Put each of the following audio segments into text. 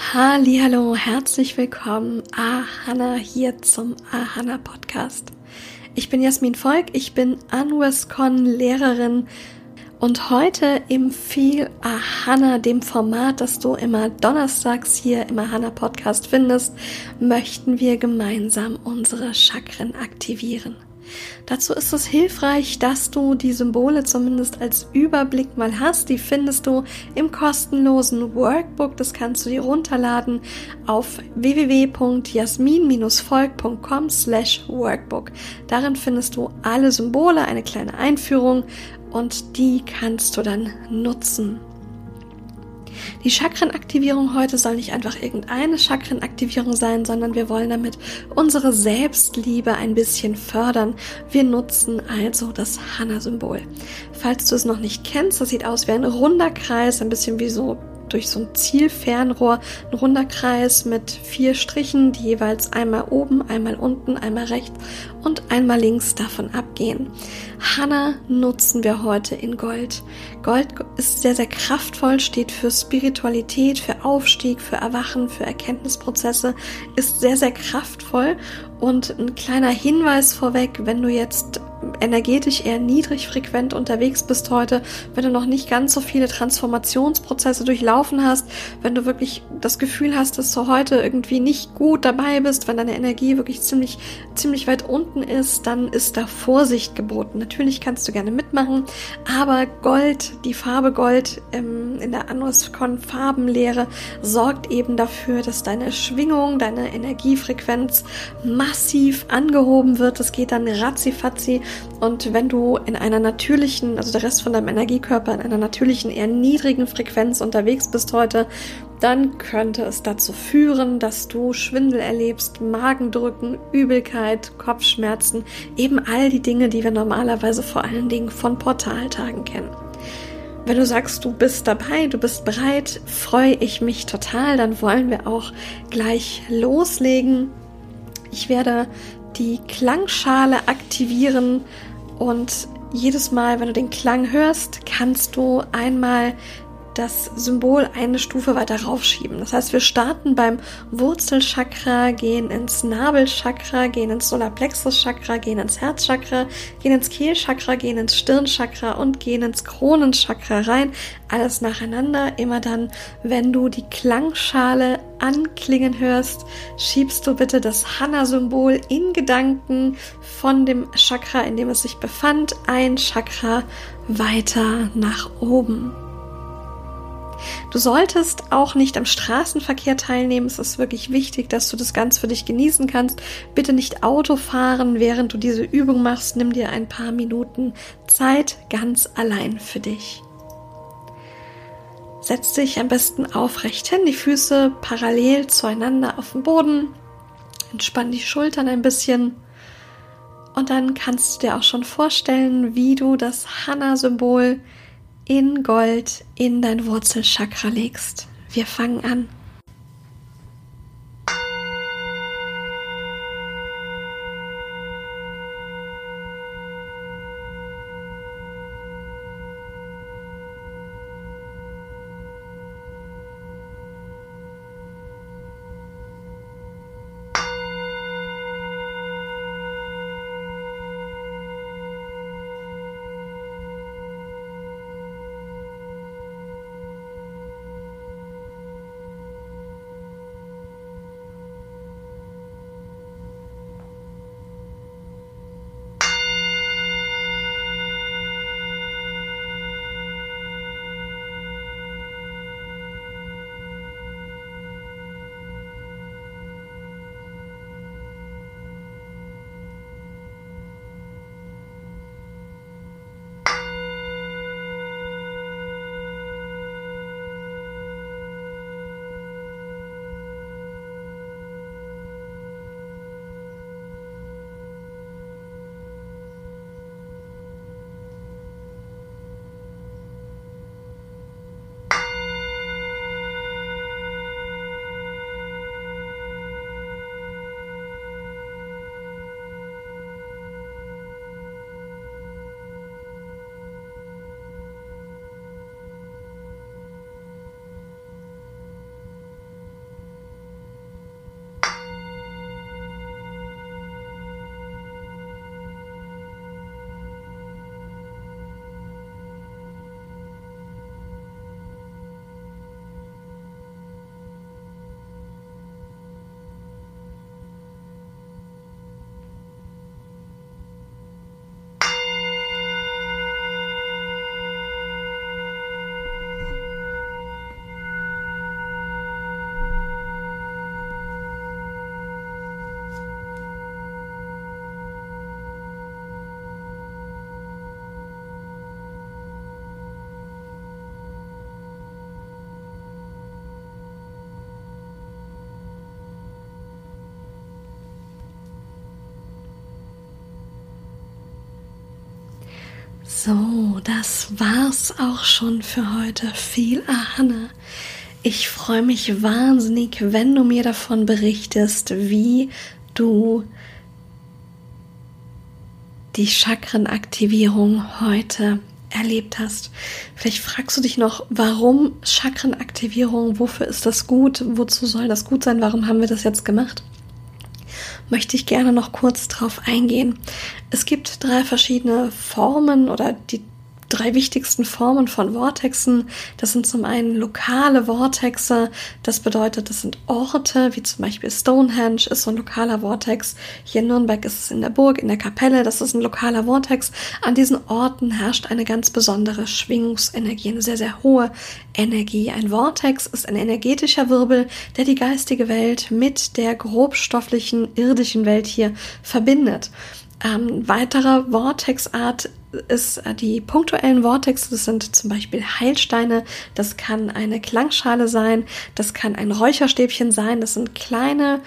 Hallo, herzlich willkommen, Ahana hier zum Ahana Podcast. Ich bin Jasmin Volk, ich bin Anwescon Lehrerin und heute im Feel Ahana, dem Format, das du immer donnerstags hier im Ahana Podcast findest, möchten wir gemeinsam unsere Chakren aktivieren. Dazu ist es hilfreich, dass du die Symbole zumindest als Überblick mal hast. Die findest du im kostenlosen Workbook. Das kannst du dir runterladen auf www.jasmin-volk.com slash workbook. Darin findest du alle Symbole, eine kleine Einführung und die kannst du dann nutzen. Die Chakrenaktivierung heute soll nicht einfach irgendeine Chakrenaktivierung sein, sondern wir wollen damit unsere Selbstliebe ein bisschen fördern. Wir nutzen also das Hana-Symbol. Falls du es noch nicht kennst, das sieht aus wie ein runder Kreis, ein bisschen wie so durch so ein Zielfernrohr ein runder Kreis mit vier Strichen, die jeweils einmal oben, einmal unten, einmal rechts und einmal links davon abgehen. Hanna nutzen wir heute in Gold. Gold ist sehr, sehr kraftvoll, steht für Spiritualität, für Aufstieg, für Erwachen, für Erkenntnisprozesse, ist sehr, sehr kraftvoll und ein kleiner Hinweis vorweg, wenn du jetzt energetisch eher niedrig frequent unterwegs bist heute, wenn du noch nicht ganz so viele Transformationsprozesse durchlaufen hast, wenn du wirklich das Gefühl hast, dass du heute irgendwie nicht gut dabei bist, wenn deine Energie wirklich ziemlich, ziemlich weit unten ist, dann ist da Vorsicht geboten. Natürlich kannst du gerne mitmachen, aber Gold, die Farbe Gold ähm, in der Anuscon Farbenlehre sorgt eben dafür, dass deine Schwingung, deine Energiefrequenz massiv angehoben wird. Das geht dann ratzifatzi und wenn du in einer natürlichen, also der Rest von deinem Energiekörper in einer natürlichen, eher niedrigen Frequenz unterwegs bist heute, dann könnte es dazu führen, dass du Schwindel erlebst, Magendrücken, Übelkeit, Kopfschmerzen, eben all die Dinge, die wir normalerweise vor allen Dingen von Portaltagen kennen. Wenn du sagst, du bist dabei, du bist bereit, freue ich mich total, dann wollen wir auch gleich loslegen. Ich werde die Klangschale aktivieren und jedes Mal, wenn du den Klang hörst, kannst du einmal das Symbol eine Stufe weiter raufschieben. Das heißt, wir starten beim Wurzelchakra, gehen ins Nabelchakra, gehen ins Solarplexuschakra, gehen ins Herzchakra, gehen ins Kehlchakra, gehen ins Stirnchakra und gehen ins Kronenchakra rein. Alles nacheinander. Immer dann, wenn du die Klangschale anklingen hörst, schiebst du bitte das Hana-Symbol in Gedanken von dem Chakra, in dem es sich befand, ein Chakra weiter nach oben. Du solltest auch nicht am Straßenverkehr teilnehmen. Es ist wirklich wichtig, dass du das ganz für dich genießen kannst. Bitte nicht Auto fahren, während du diese Übung machst. Nimm dir ein paar Minuten Zeit ganz allein für dich. Setz dich am besten aufrecht hin, die Füße parallel zueinander auf dem Boden. Entspann die Schultern ein bisschen. Und dann kannst du dir auch schon vorstellen, wie du das Hana-Symbol in Gold in dein Wurzelchakra legst. Wir fangen an. So, das war's auch schon für heute. Viel Ahana. Ich freue mich wahnsinnig, wenn du mir davon berichtest, wie du die Chakrenaktivierung heute erlebt hast. Vielleicht fragst du dich noch, warum Chakrenaktivierung, wofür ist das gut, wozu soll das gut sein, warum haben wir das jetzt gemacht? Möchte ich gerne noch kurz drauf eingehen. Es gibt drei verschiedene Formen oder die drei wichtigsten Formen von Vortexen. Das sind zum einen lokale Vortexe. Das bedeutet, das sind Orte, wie zum Beispiel Stonehenge ist so ein lokaler Vortex. Hier in Nürnberg ist es in der Burg, in der Kapelle. Das ist ein lokaler Vortex. An diesen Orten herrscht eine ganz besondere Schwingungsenergie, eine sehr, sehr hohe Energie. Ein Vortex ist ein energetischer Wirbel, der die geistige Welt mit der grobstofflichen irdischen Welt hier verbindet. Ähm, weiterer Vortexart ist äh, die punktuellen Vortexe. Das sind zum Beispiel Heilsteine. Das kann eine Klangschale sein. Das kann ein Räucherstäbchen sein. Das sind kleine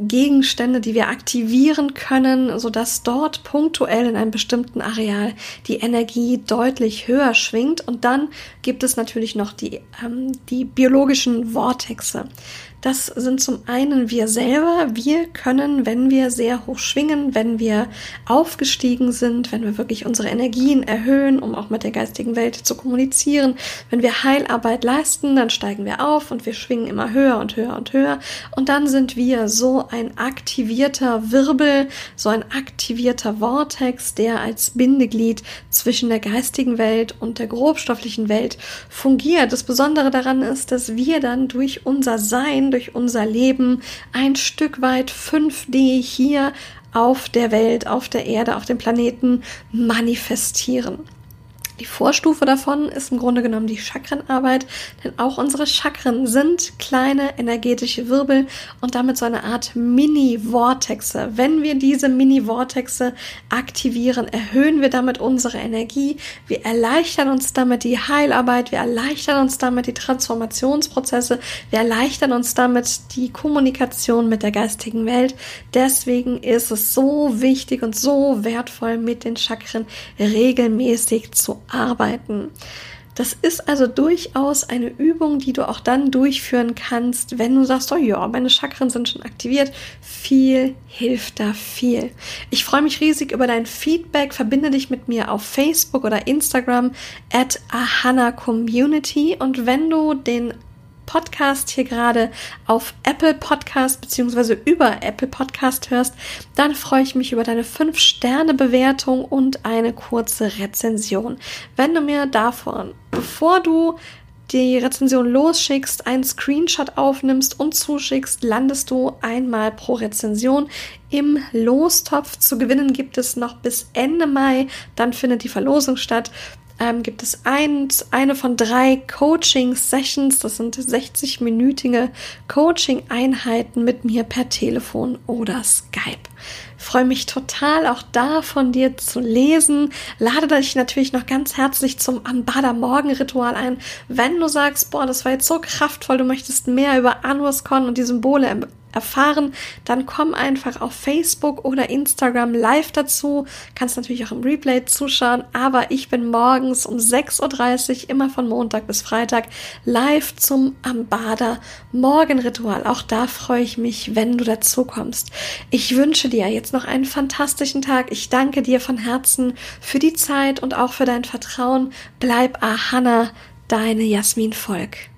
Gegenstände, die wir aktivieren können, sodass dort punktuell in einem bestimmten Areal die Energie deutlich höher schwingt. Und dann gibt es natürlich noch die, ähm, die biologischen Vortexe. Das sind zum einen wir selber. Wir können, wenn wir sehr hoch schwingen, wenn wir aufgestiegen sind, wenn wir wirklich unsere Energien erhöhen, um auch mit der geistigen Welt zu kommunizieren, wenn wir Heilarbeit leisten, dann steigen wir auf und wir schwingen immer höher und höher und höher. Und dann sind wir so ein aktivierter Wirbel, so ein aktivierter Vortex, der als Bindeglied zwischen der geistigen Welt und der grobstofflichen Welt fungiert. Das Besondere daran ist, dass wir dann durch unser Sein durch unser Leben ein Stück weit 5D hier auf der Welt, auf der Erde, auf dem Planeten manifestieren. Die Vorstufe davon ist im Grunde genommen die Chakrenarbeit, denn auch unsere Chakren sind kleine energetische Wirbel und damit so eine Art Mini-Vortexe. Wenn wir diese Mini-Vortexe aktivieren, erhöhen wir damit unsere Energie, wir erleichtern uns damit die Heilarbeit, wir erleichtern uns damit die Transformationsprozesse, wir erleichtern uns damit die Kommunikation mit der geistigen Welt. Deswegen ist es so wichtig und so wertvoll, mit den Chakren regelmäßig zu arbeiten. Das ist also durchaus eine Übung, die du auch dann durchführen kannst, wenn du sagst, oh ja, meine Chakren sind schon aktiviert. Viel hilft da viel. Ich freue mich riesig über dein Feedback. Verbinde dich mit mir auf Facebook oder Instagram at Ahana Community. Und wenn du den Podcast hier gerade auf Apple Podcast beziehungsweise über Apple Podcast hörst, dann freue ich mich über deine 5-Sterne-Bewertung und eine kurze Rezension. Wenn du mir davon, bevor du die Rezension losschickst, einen Screenshot aufnimmst und zuschickst, landest du einmal pro Rezension im Lostopf. Zu gewinnen gibt es noch bis Ende Mai, dann findet die Verlosung statt ähm, gibt es ein, eine von drei Coaching-Sessions. Das sind 60-minütige Coaching-Einheiten mit mir per Telefon oder Skype. Freue mich total, auch da von dir zu lesen. Lade dich natürlich noch ganz herzlich zum Ambada Morgen-Ritual ein. Wenn du sagst, boah, das war jetzt so kraftvoll, du möchtest mehr über Anuscon und die Symbole erfahren, dann komm einfach auf Facebook oder Instagram live dazu. Kannst natürlich auch im Replay zuschauen, aber ich bin morgens um 6.30 Uhr, immer von Montag bis Freitag, live zum Ambada Morgenritual. Auch da freue ich mich, wenn du dazu kommst. Ich wünsche dir jetzt noch einen fantastischen Tag. Ich danke dir von Herzen für die Zeit und auch für dein Vertrauen. Bleib Ahana, deine Jasmin Volk.